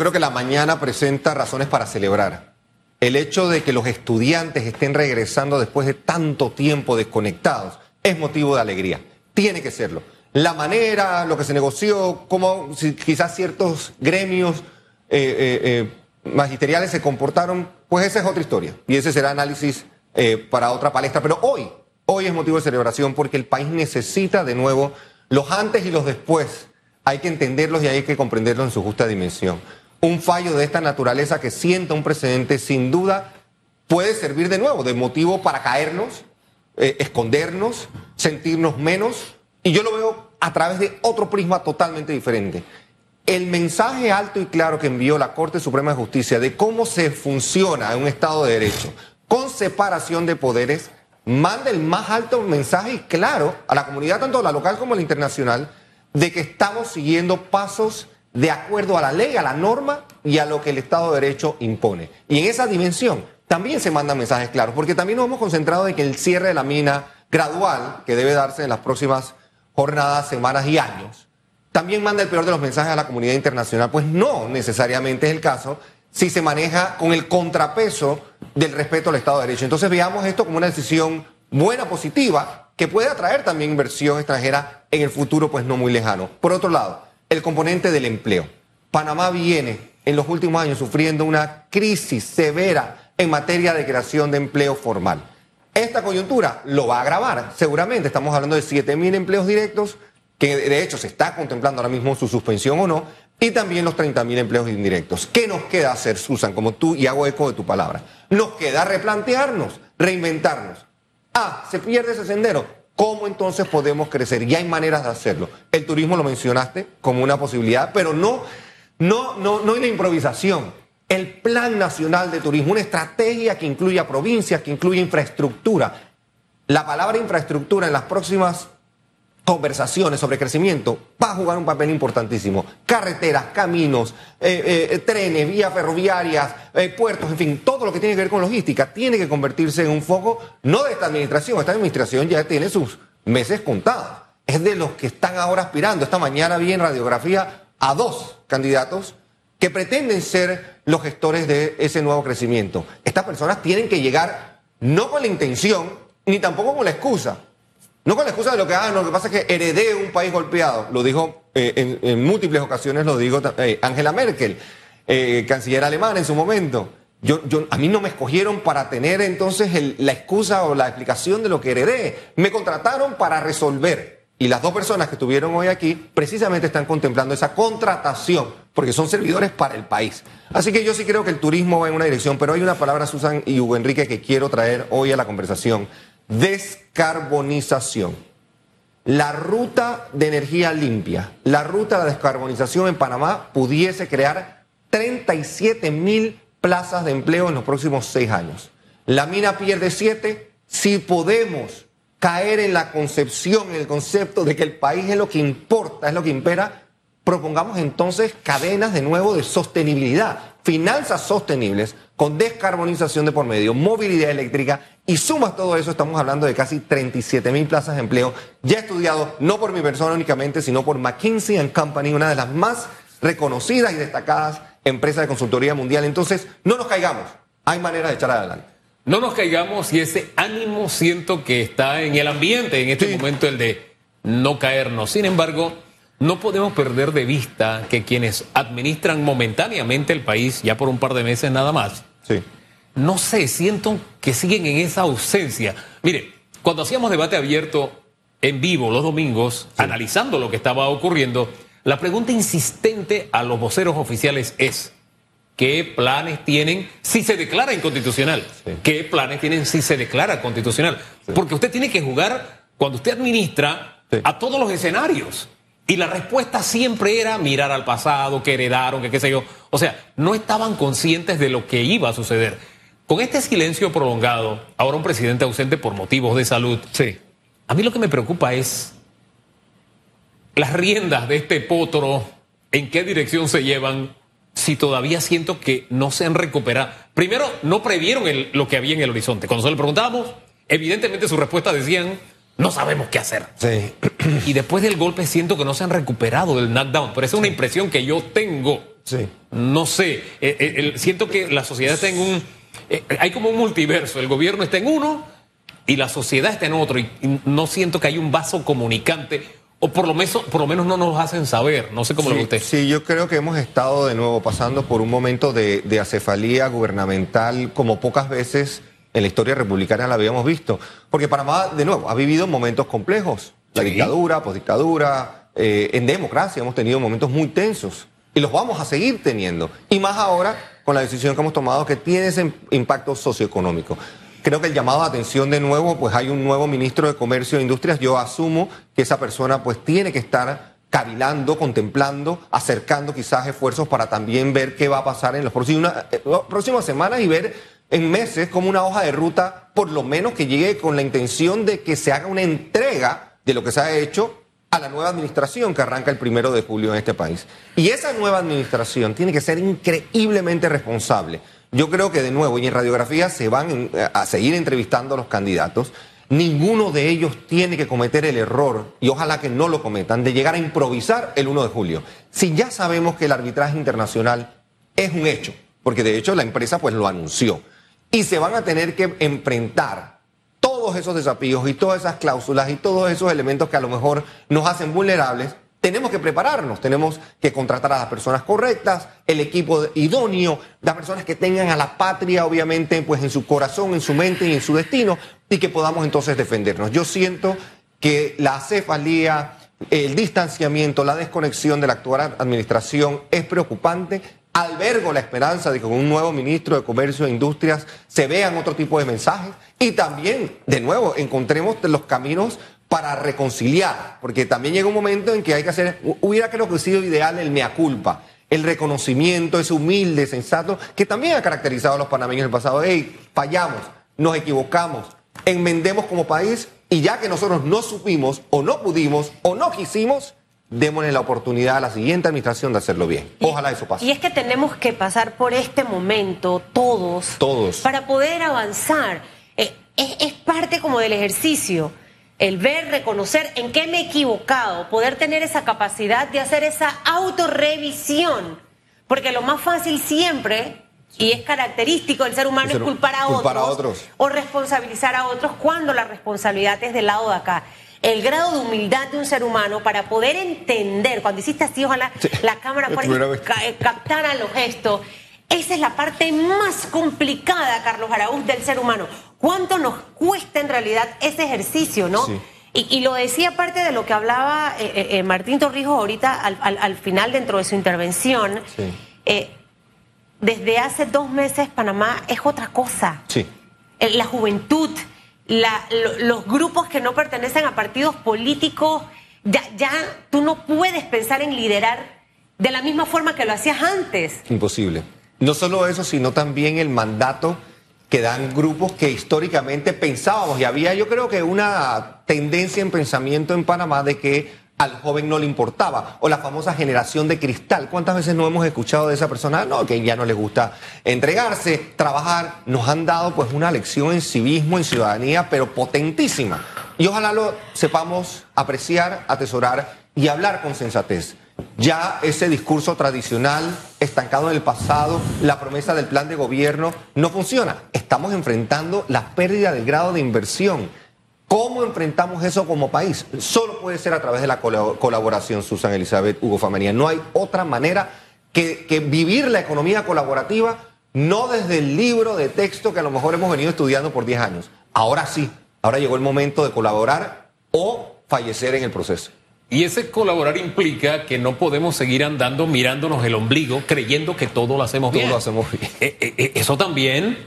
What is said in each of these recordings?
creo que la mañana presenta razones para celebrar. El hecho de que los estudiantes estén regresando después de tanto tiempo desconectados es motivo de alegría. Tiene que serlo. La manera, lo que se negoció, cómo quizás ciertos gremios eh, eh, eh, magisteriales se comportaron, pues esa es otra historia. Y ese será análisis para otra palestra. Pero hoy, hoy es motivo de celebración porque el país necesita de nuevo los antes y los después. Hay que entenderlos y hay que comprenderlos en su justa dimensión. Un fallo de esta naturaleza que sienta un precedente sin duda puede servir de nuevo de motivo para caernos, eh, escondernos, sentirnos menos. Y yo lo veo a través de otro prisma totalmente diferente. El mensaje alto y claro que envió la Corte Suprema de Justicia de cómo se funciona en un Estado de Derecho con separación de poderes manda el más alto mensaje y claro a la comunidad, tanto la local como la internacional, de que estamos siguiendo pasos de acuerdo a la ley, a la norma y a lo que el Estado de Derecho impone. Y en esa dimensión también se mandan mensajes claros, porque también nos hemos concentrado en que el cierre de la mina gradual, que debe darse en las próximas jornadas, semanas y años, también manda el peor de los mensajes a la comunidad internacional. Pues no necesariamente es el caso si se maneja con el contrapeso del respeto al Estado de Derecho. Entonces veamos esto como una decisión buena, positiva, que puede atraer también inversión extranjera en el futuro, pues no muy lejano. Por otro lado, el componente del empleo. Panamá viene en los últimos años sufriendo una crisis severa en materia de creación de empleo formal. Esta coyuntura lo va a agravar, seguramente. Estamos hablando de 7 mil empleos directos, que de hecho se está contemplando ahora mismo su suspensión o no, y también los 30 mil empleos indirectos. ¿Qué nos queda hacer, Susan, como tú, y hago eco de tu palabra? Nos queda replantearnos, reinventarnos. Ah, se pierde ese sendero. ¿Cómo entonces podemos crecer? Y hay maneras de hacerlo. El turismo lo mencionaste como una posibilidad, pero no, no, no, no en la improvisación. El Plan Nacional de Turismo, una estrategia que incluya provincias, que incluya infraestructura. La palabra infraestructura en las próximas conversaciones sobre crecimiento va a jugar un papel importantísimo. Carreteras, caminos, eh, eh, trenes, vías ferroviarias, eh, puertos, en fin, todo lo que tiene que ver con logística tiene que convertirse en un foco no de esta administración, esta administración ya tiene sus meses contados. Es de los que están ahora aspirando. Esta mañana vi en radiografía a dos candidatos que pretenden ser los gestores de ese nuevo crecimiento. Estas personas tienen que llegar no con la intención, ni tampoco con la excusa, no con la excusa de lo que hagan, lo que pasa es que heredé un país golpeado. Lo dijo eh, en, múltiples ocasiones, lo dijo eh, Angela Merkel, eh, canciller alemana en su momento. Yo, yo, a mí no me escogieron para tener entonces la excusa o la explicación de lo que heredé. Me contrataron para resolver. Y las dos personas que estuvieron hoy aquí precisamente están contemplando esa contratación, porque son servidores para el país. Así que yo sí creo que el turismo va en una dirección, pero hay una palabra, Susan y Hugo Enrique, que quiero traer hoy a la conversación descarbonización. La ruta de energía limpia, la ruta de descarbonización en Panamá pudiese crear 37 mil plazas de empleo en los próximos seis años. La mina pierde siete. Si podemos caer en la concepción, en el concepto de que el país es lo que importa, es lo que impera, propongamos entonces cadenas de nuevo de sostenibilidad, finanzas sostenibles con descarbonización de por medio, movilidad eléctrica y sumas todo eso, estamos hablando de casi 37 mil plazas de empleo, ya estudiado no por mi persona únicamente, sino por McKinsey Company, una de las más reconocidas y destacadas empresas de consultoría mundial. Entonces, no nos caigamos, hay manera de echar adelante. No nos caigamos y ese ánimo siento que está en el ambiente en este momento, el de no caernos. Sin embargo, no podemos perder de vista que quienes administran momentáneamente el país, ya por un par de meses nada más, sí. no sé, siento que siguen en esa ausencia. Mire, cuando hacíamos debate abierto en vivo los domingos, analizando lo que estaba ocurriendo, la pregunta insistente a los voceros oficiales es, ¿qué planes tienen si se declara inconstitucional? ¿Qué planes tienen si se declara constitucional? Porque usted tiene que jugar, cuando usted administra, a todos los escenarios. Y la respuesta siempre era mirar al pasado, que heredaron, que qué sé yo. O sea, no estaban conscientes de lo que iba a suceder. Con este silencio prolongado, ahora un presidente ausente por motivos de salud. Sí. A mí lo que me preocupa es las riendas de este potro, en qué dirección se llevan, si todavía siento que no se han recuperado. Primero, no previeron lo que había en el horizonte. Cuando se le preguntábamos, evidentemente su respuesta decían, no sabemos qué hacer. Sí. Y después del golpe siento que no se han recuperado del knockdown, pero esa es una impresión que yo tengo. Sí. no sé, eh, eh, siento que la sociedad está en un, eh, hay como un multiverso, el gobierno está en uno y la sociedad está en otro y, y no siento que hay un vaso comunicante o por lo menos, por lo menos no nos hacen saber, no sé cómo lo Sí, usted. sí, yo creo que hemos estado de nuevo pasando por un momento de, de acefalía gubernamental como pocas veces en la historia republicana la habíamos visto. Porque Panamá, de nuevo, ha vivido momentos complejos. La Sí. dictadura, postdictadura, eh, en democracia hemos tenido momentos muy tensos. Y los vamos a seguir teniendo. Y más ahora con la decisión que hemos tomado que tiene ese impacto socioeconómico. Creo que el llamado a atención de nuevo, pues hay un nuevo ministro de Comercio e Industrias. Yo asumo que esa persona pues tiene que estar cavilando, contemplando, acercando quizás esfuerzos para también ver qué va a pasar en las próximas, eh, próximas semanas y ver en meses como una hoja de ruta, por lo menos que llegue con la intención de que se haga una entrega de lo que se ha hecho a la nueva administración que arranca el primero de julio en este país. Y esa nueva administración tiene que ser increíblemente responsable. Yo creo que de nuevo, y en radiografía se van eh, a seguir entrevistando a los candidatos, ninguno de ellos tiene que cometer el error, y ojalá que no lo cometan, de llegar a improvisar el 1 de julio. Si ya sabemos que el arbitraje internacional es un hecho, porque de hecho la empresa pues lo anunció, y se van a tener que enfrentar todos esos desafíos y todas esas cláusulas y todos esos elementos que a lo mejor nos hacen vulnerables, tenemos que prepararnos, tenemos que contratar a las personas correctas, el equipo idóneo, las personas que tengan a la patria obviamente pues en su corazón, en su mente y en su destino y que podamos entonces defendernos. Yo siento que la cefalía, el distanciamiento, la desconexión de la actual administración es preocupante. Albergo la esperanza de que con un nuevo ministro de Comercio e Industrias se vean otro tipo de mensajes y también, de nuevo, encontremos los caminos para reconciliar, porque también llega un momento en que hay que hacer, hubiera creo que sido ideal el mea culpa, el reconocimiento, ese humilde, sensato, que también ha caracterizado a los panameños en el pasado. Hey, fallamos, nos equivocamos, enmendemos como país y ya que nosotros no supimos o no pudimos o no quisimos, démosle la oportunidad a la siguiente administración de hacerlo bien. Ojalá eso pase. Y es que tenemos que pasar por este momento todos. Todos. Para poder avanzar. Eh, es, es parte como del ejercicio. El ver, reconocer en qué me he equivocado, poder tener esa capacidad de hacer esa autorrevisión. Porque lo más fácil siempre, y es característico del ser humano, es culpar a, culpar a otros. o responsabilizar a otros cuando la responsabilidad es del lado de acá. El grado de humildad de un ser humano para poder entender, cuando hiciste así, ojalá Sí. la cámara vez. ca- eh, captara los gestos. Esa es la parte más complicada, Carlos Araúz, del ser humano. ¿Cuánto nos cuesta en realidad ese ejercicio, no? Sí. Y, y lo decía parte de lo que hablaba eh, eh, Martín Torrijos ahorita al, al- al final dentro de su intervención. Sí. Eh, desde hace dos meses Panamá es otra cosa. Sí. La juventud, la- lo- los grupos que no pertenecen a partidos políticos, ya, ya tú no puedes pensar en liderar de la misma forma que lo hacías antes. Imposible. No solo eso, sino también el mandato que dan grupos que históricamente pensábamos, y había yo creo que una tendencia en pensamiento en Panamá de que al joven no le importaba, o la famosa generación de cristal. ¿Cuántas veces no hemos escuchado de esa persona? No, que ya no les gusta entregarse, trabajar. Nos han dado pues una lección en civismo, en ciudadanía, pero potentísima. Y ojalá lo sepamos apreciar, atesorar y hablar con sensatez. Ya ese discurso tradicional, estancado en el pasado, la promesa del plan de gobierno, no funciona. Estamos enfrentando la pérdida del grado de inversión. ¿Cómo enfrentamos eso como país? Solo puede ser a través de la colab- colaboración, Susan Elizabeth, Hugo Famanía. No hay otra manera que, que vivir la economía colaborativa, no desde el libro de texto que a lo mejor hemos venido estudiando por 10 años. Ahora sí, ahora llegó el momento de colaborar o fallecer en el proceso. Y ese colaborar implica que no podemos seguir andando mirándonos el ombligo creyendo que todo lo hacemos Todo bien. lo hacemos bien. Eh, eh, eh, eso también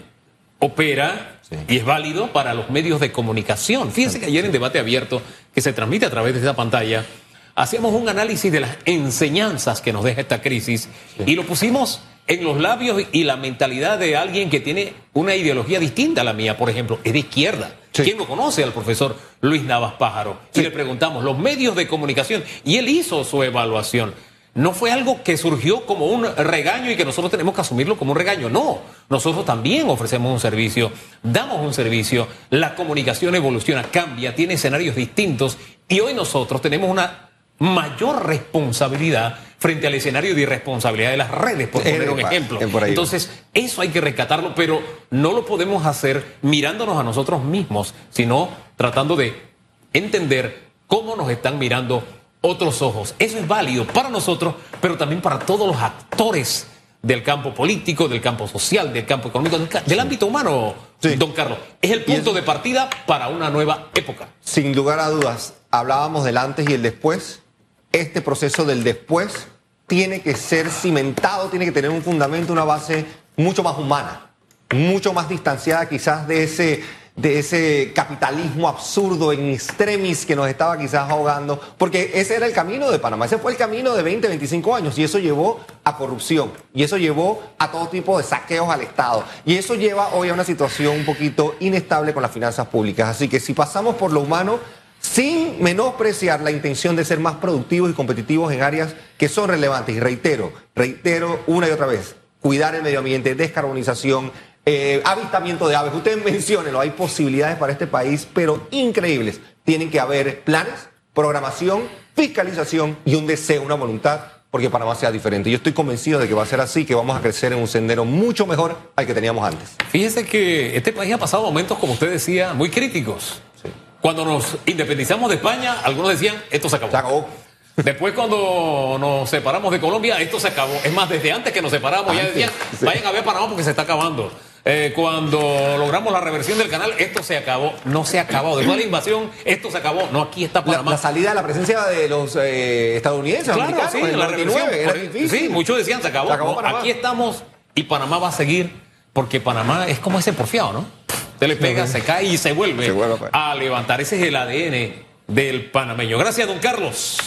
opera Sí. y es válido para los medios de comunicación. Fíjense que ayer en debate abierto, que se transmite a través de esta pantalla, hacíamos un análisis de las enseñanzas que nos deja esta crisis y lo pusimos en los labios y la mentalidad de alguien que tiene una ideología distinta a la mía, por ejemplo, es de izquierda. Sí. ¿Quién no conoce al profesor Luis Navas Pájaro? Y le preguntamos, los medios de comunicación, y él hizo su evaluación. No fue algo que surgió como un regaño y que nosotros tenemos que asumirlo como un regaño. No, nosotros también ofrecemos un servicio, damos un servicio, la comunicación evoluciona, cambia, tiene escenarios distintos y hoy nosotros tenemos una mayor responsabilidad frente al escenario de irresponsabilidad de las redes, por poner un ejemplo. Entonces, eso hay que rescatarlo, pero no lo podemos hacer mirándonos a nosotros mismos, sino tratando de entender cómo nos están mirando otros ojos. Eso es válido para nosotros, pero también para todos los actores del campo político, del campo social, del campo económico, del, ámbito humano, don Carlos. Es el punto de partida para una nueva época. Sin lugar a dudas, hablábamos del antes y el después. Este proceso del después tiene que ser cimentado, tiene que tener un fundamento, una base mucho más humana, mucho más distanciada quizás de ese, de ese capitalismo absurdo en extremis que nos estaba quizás ahogando, porque ese era el camino de Panamá, ese fue el camino de 20, 25 años y eso llevó a corrupción y eso llevó a todo tipo de saqueos al Estado y eso lleva hoy a una situación un poquito inestable con las finanzas públicas. Así que si pasamos por lo humano, sin menospreciar la intención de ser más productivos y competitivos en áreas que son relevantes. Y reitero, reitero una y otra vez, cuidar el medio ambiente, descarbonización, eh, avistamiento de aves. Ustedes menciónenlo, hay posibilidades para este país, pero increíbles. Tienen que haber planes, programación, fiscalización y un deseo, una voluntad porque Panamá sea diferente. Yo estoy convencido de que va a ser así, que vamos a crecer en un sendero mucho mejor al que teníamos antes. Fíjese que este país ha pasado momentos, como usted decía, muy críticos. Cuando nos independizamos de España, algunos decían, esto se acabó. Se acabó. Después cuando nos separamos de Colombia, esto se acabó. Es más, desde antes que nos separamos, ya decían, vayan a ver Panamá porque se está acabando. Eh, cuando logramos la reversión del canal, esto se acabó. No se acabó. Después de la invasión, esto se acabó. No, aquí está Panamá. La, salida de la presencia de los eh, estadounidenses, claro, sí, en la reversión. Era difícil. Sí, muchos decían, se acabó. Se acabó aquí estamos y Panamá va a seguir porque Panamá es como ese porfiado, ¿no? Se le pega, se cae y se vuelve, pues. a levantar. Ese es el ADN del panameño. Gracias, don Carlos.